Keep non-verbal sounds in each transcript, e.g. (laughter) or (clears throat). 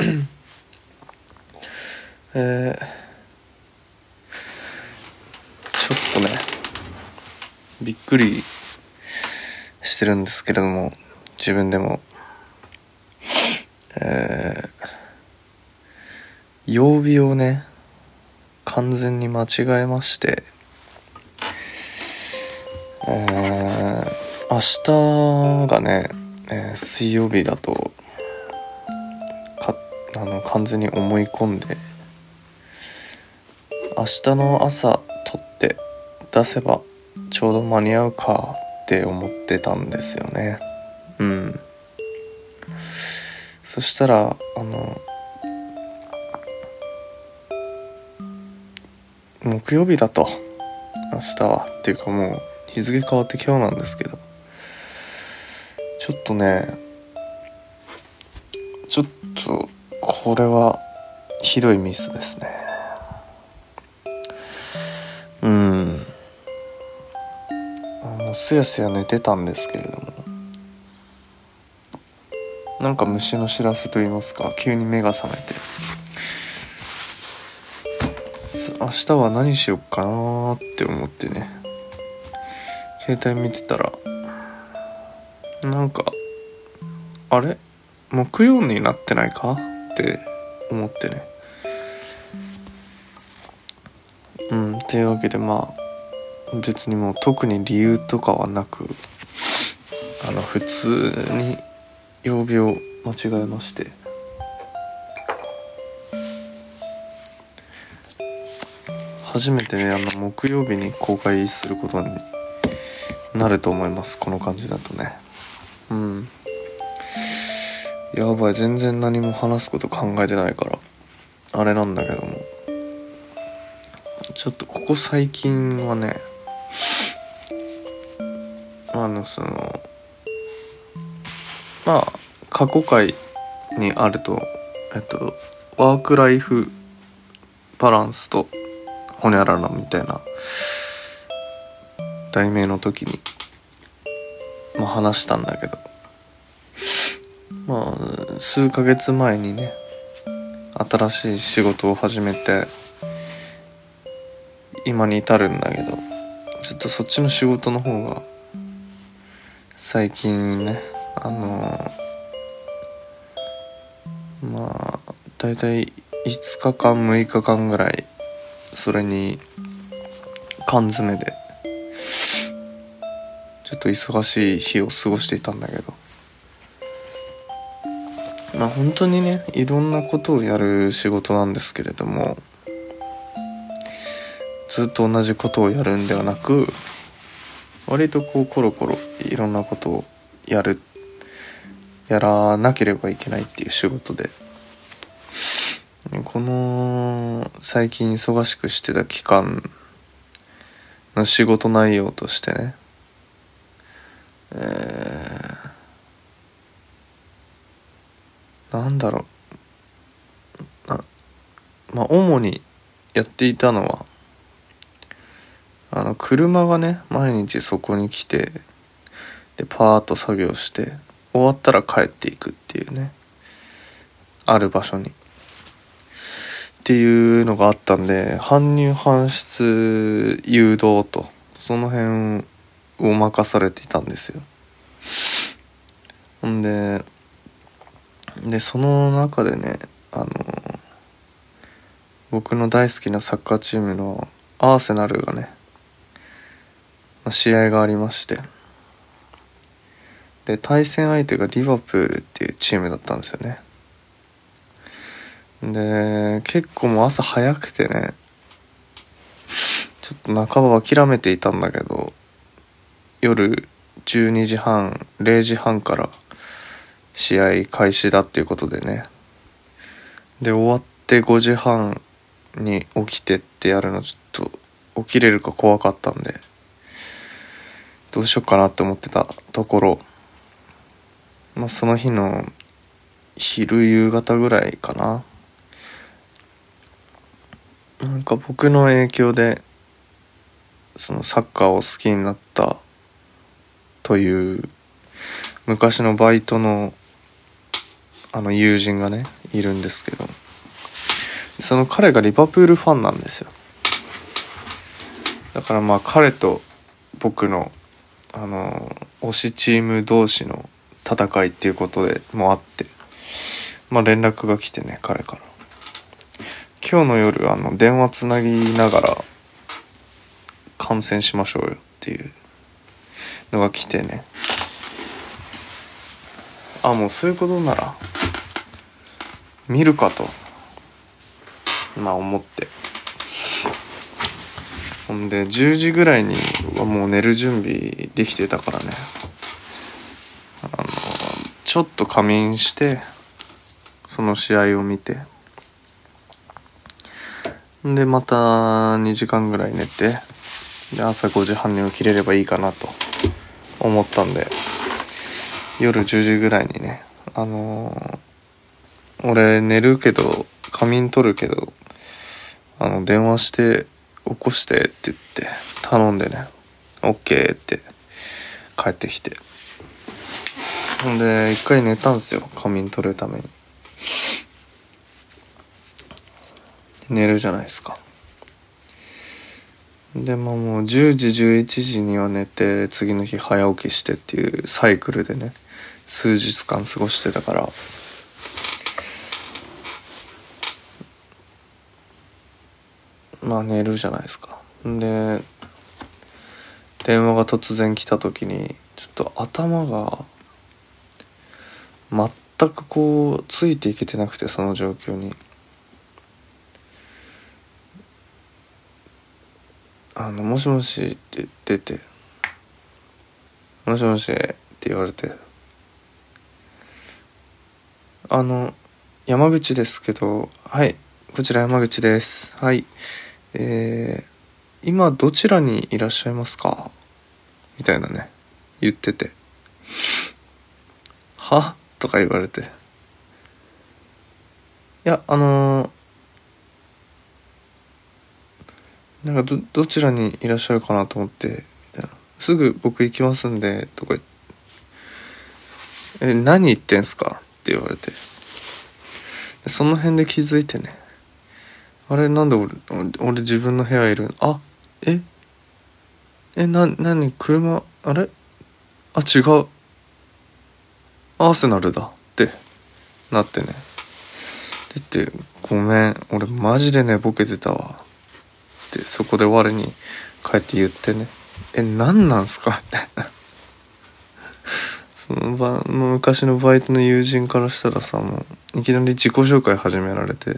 (clears throat) えー、ちょっとねびっくりしてるんですけれども自分でも。えー、曜日をね完全に間違えましてえー、明日がね、えー、水曜日だとあの完全に思い込んで明日の朝撮って出せばちょうど間に合うかって思ってたんですよね。うん。そしたらあの木曜日だと明日は。っていうかもう日付変わって今日なんですけどちょっとねちょっとこれはひどいミスですね。うん。すやすや寝てたんですけれども。なんか虫の知らせと言いますか急に目が覚めて。明日は何しよっかなって思ってね。携帯見てたらなんかあれ？木曜になってないか？って思ってね。うんというわけでまあ別にもう特に理由とかはなくあの普通に曜日を間違えまして。初めてねあの木曜日に公開することになると思います。この感じだとね。うん。やばい全然何も話すこと考えてないから。あれなんだけども。ちょっとここ最近はねあのそのまあ過去回にあるとえっとワークライフバランスとホニャララみたいな題名の時に、まあ、話したんだけど。まあ数ヶ月前にね新しい仕事を始めて今に至るんだけどちょっとそっちの仕事の方が最近ねあのー、まあ大体5日間6日間ぐらいそれに缶詰でちょっと忙しい日を過ごしていたんだけど。まあ本当にねいろんなことをやる仕事なんですけれどもずっと同じことをやるんではなく割とこうコロコロいろんなことをやるやらなければいけないっていう仕事で。この最近忙しくしてた期間の仕事内容としてねえー、なんだろう。なまあ主にやっていたのはあの車がね毎日そこに来てでパーッと作業して終わったら帰っていくっていうねある場所に。っていうのがあったんで搬入搬出誘導とその辺を任されていたんですよ。ほんででその中でねあの僕の大好きなサッカーチームのアーセナルがね試合がありましてで対戦相手がリバプールっていうチームだったんですよね。で結構もう朝早くてねちょっと半ば諦めていたんだけど夜12時半0時半から試合開始だっていうことでね。で終わって5時半に起きてってやるのちょっと起きれるか怖かったんでどうしようかなって思ってたところ。まあその日の昼夕方ぐらいかな。なんか僕の影響でそのサッカーを好きになったという昔のバイトのあの友人がねいるんですけど。その彼がリバプールファンなんですよ。だからまあ彼と僕のあの推しチーム同士の戦いっていうことでもあって。まあ連絡が来てね彼から。今日の夜あの電話つなぎながら観戦しましょうよっていうのが来てね。あもうそういうことなら見るかと。まあ思って。ほんで10時ぐらいにはもう寝る準備できてたからね。あのちょっと仮眠してその試合を見て。でまた2時間ぐらい寝てで朝5時半に起きれればいいかなと思ったんで夜10時ぐらいにねあのー、俺寝るけど仮眠取るけどあの電話して起こしてって言って頼んでね OK って帰ってきて。ほんで一回寝たんですよ仮眠取るために。寝るじゃないですか。でまあもう10時11時には寝て次の日早起きしてっていうサイクルでね数日間過ごしてたから。まあ寝るじゃないですか。で電話が突然来た時にちょっと頭が全くこうついていけてなくてその状況に。あの「もしもし」って出て「もしもし」って言われて「あの山口ですけどはいこちら山口です。はい。えー、今どちらにいらっしゃいますか?」みたいなね言ってて「(laughs) は?」とか言われて「いやあのーなんかどどちらにいらっしゃるかなと思ってすぐ僕行きますんでとかえ何言ってんすか？って言われて。その辺で気づいてね。あれなんで俺俺自分の部屋いる？あえ？えな何？車？あれ？あ違う。アーセナルだ。ってなってね。でってごめん。俺マジで寝ぼけてたわ。ってそこで我に帰って言ってね「え何なんすか?」みたいな。(laughs) その場の昔のバイトの友人からしたらさもういきなり自己紹介始められて。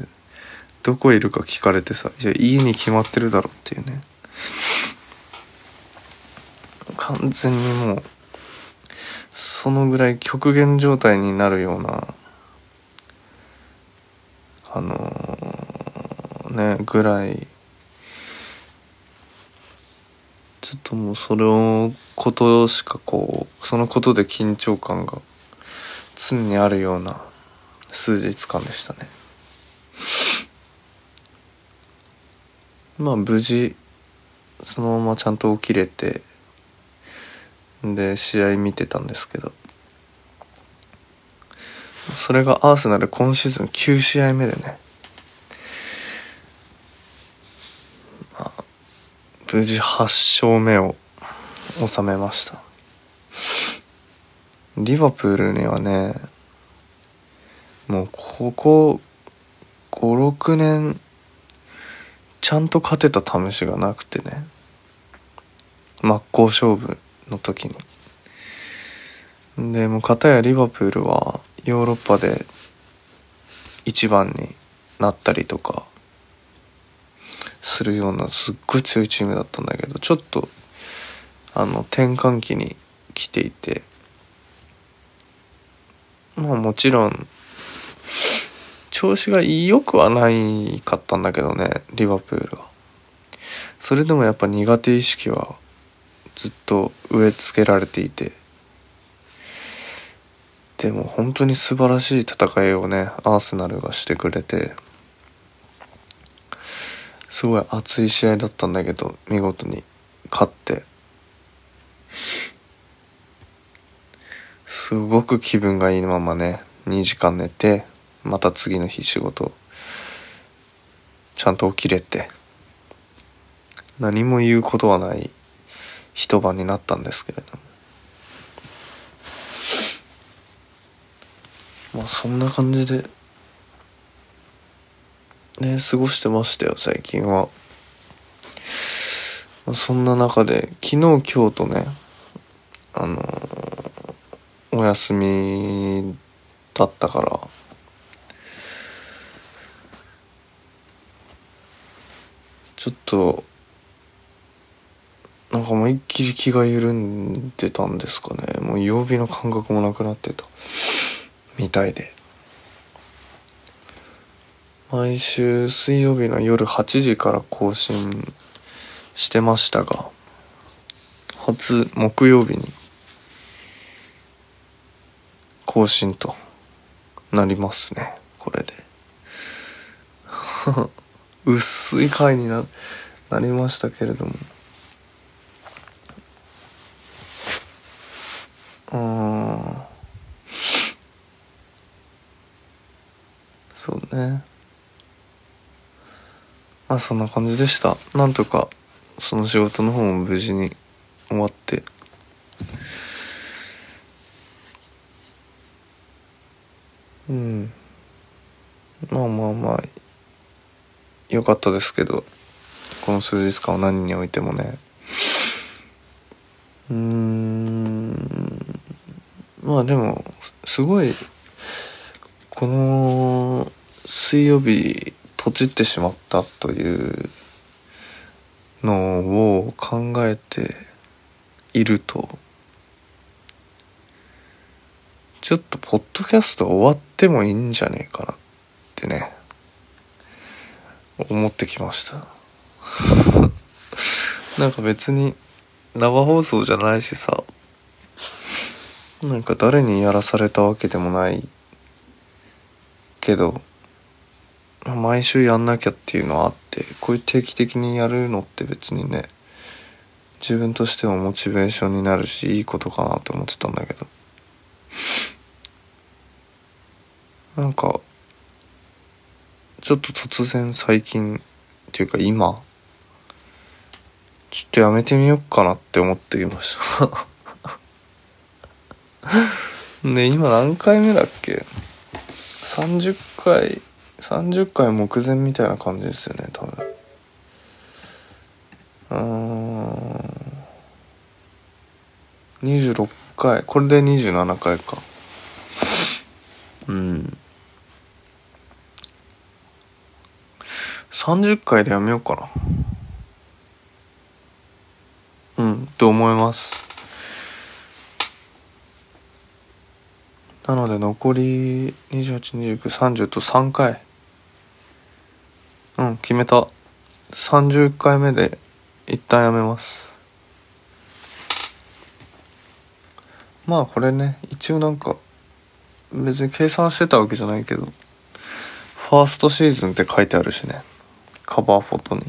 どこいるか聞かれてさ「いや家に決まってるだろ」っていうね。完全にもうそのぐらい極限状態になるようなあのー、ねぐらいちょっともうそのことしかこうそのことで緊張感が常にあるような数日間でしたね。まあ無事そのままちゃんと起きれてで試合見てたんですけど。それがアーセナル今シーズン9試合目でね。無事8勝目を収めました。リバプールにはねもうここ56年ちゃんと勝てた試しがなくてね。真っ向勝負の時に。でも片やリバプールはヨーロッパで一番になったりとかするようなすっごい強いチームだったんだけどちょっとあの転換期に来ていて。まあもちろん調子が良くはないかったんだけどねリバプールは。それでもやっぱ苦手意識はずっと植え付けられていて。でも本当に素晴らしい戦いをねアーセナルがしてくれて。すごい熱い試合だったんだけど見事に勝って。すごく気分がいいままね2時間寝て。また次の日仕事ちゃんと起きれて何も言うことはない一晩になったんですけれども。まあそんな感じでね過ごしてましたよ最近は、まあ、そんな中で昨日今日とねあのー、お休みだったからちょっとなんか思いっきり気が緩んでたんですかね。もう曜日の感覚もなくなってた。みたいで。毎週水曜日の夜8時から更新してましたが初木曜日に更新となりますね。これで。薄い回にななりましたけれども。うんそうね。まあそんな感じでした。なんとかその仕事の方も無事に終わって。うん。まあまあまあ。良かったですけどこの数日間は何においてもね。うん。まあでもすごいこの水曜日とちってしまったというのを考えているとちょっとポッドキャスト終わってもいいんじゃねえかなってね。思ってきました。(laughs) なんか別に生放送じゃないしさ。なんか誰にやらされたわけでもないけど毎週やんなきゃっていうのはあってこういう定期的にやるのって別にね自分としてはモチベーションになるしいいことかなって思ってたんだけど。なんかちょっと突然最近っていうか今ちょっとやめてみようかなって思ってきました。(laughs) ね今何回目だっけ？30回30回目前みたいな感じですよね多分。うん。26回。これで27回か。うん。30回でやめようかな。うんと思います。なので残り282930と3回。うん決めた。30回目で一旦やめます。まあこれね一応なんか別に計算してたわけじゃないけどファーストシーズンって書いてあるしね。カバーフォトに。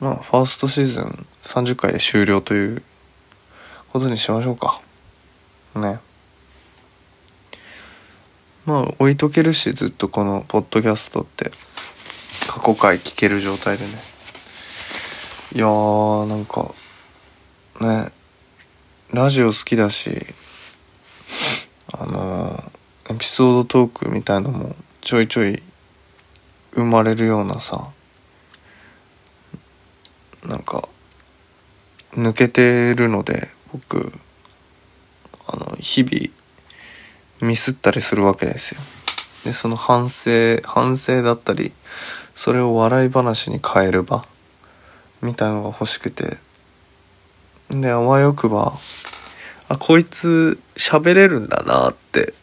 まあファーストシーズン30回で終了ということにしましょうか。ね。まあ置いとけるしずっとこのポッドキャストって過去回聞ける状態でね。いやーなんかね。ラジオ好きだしあのー、エピソードトークみたいのもちょいちょい生まれるようなさなんか抜けてるので僕あの日々ミスったりするわけですよ。でその反省反省だったりそれを笑い話に変える場みたいのが欲しくてであわよくばあこいつ喋れるんだなって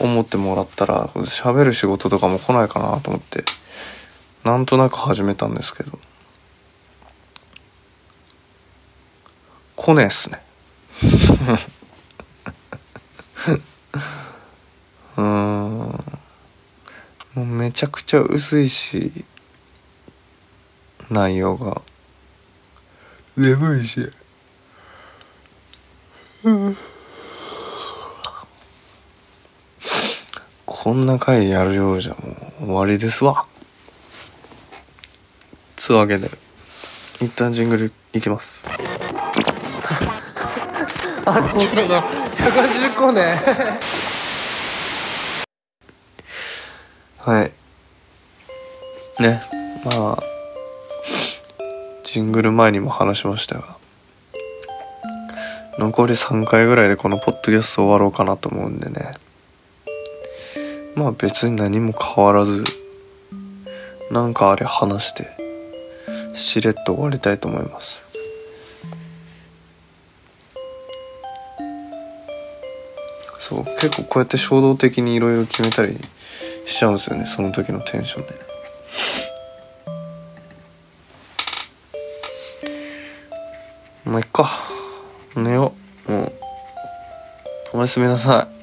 思ってもらったら喋る仕事とかも来ないかなと思ってなんとなく始めたんですけど。来ねえっすね。(laughs) うん。もうめちゃくちゃ薄いし内容が。眠いし。うんこんな回やるようじゃもう終わりですわ。つうわけで一旦ジングルいきます。あ本当だ。180個ねはい。ね。まあジングル前にも話しましたが残り3回ぐらいでこのポッドキャスト終わろうかなと思うんでねまあ別に何も変わらずなんかあれ話してしれっと終わりたいと思います。そう結構こうやって衝動的にいろいろ決めたりしちゃうんですよねその時のテンションで。まあいっか。寝よう。もうおやすみなさい。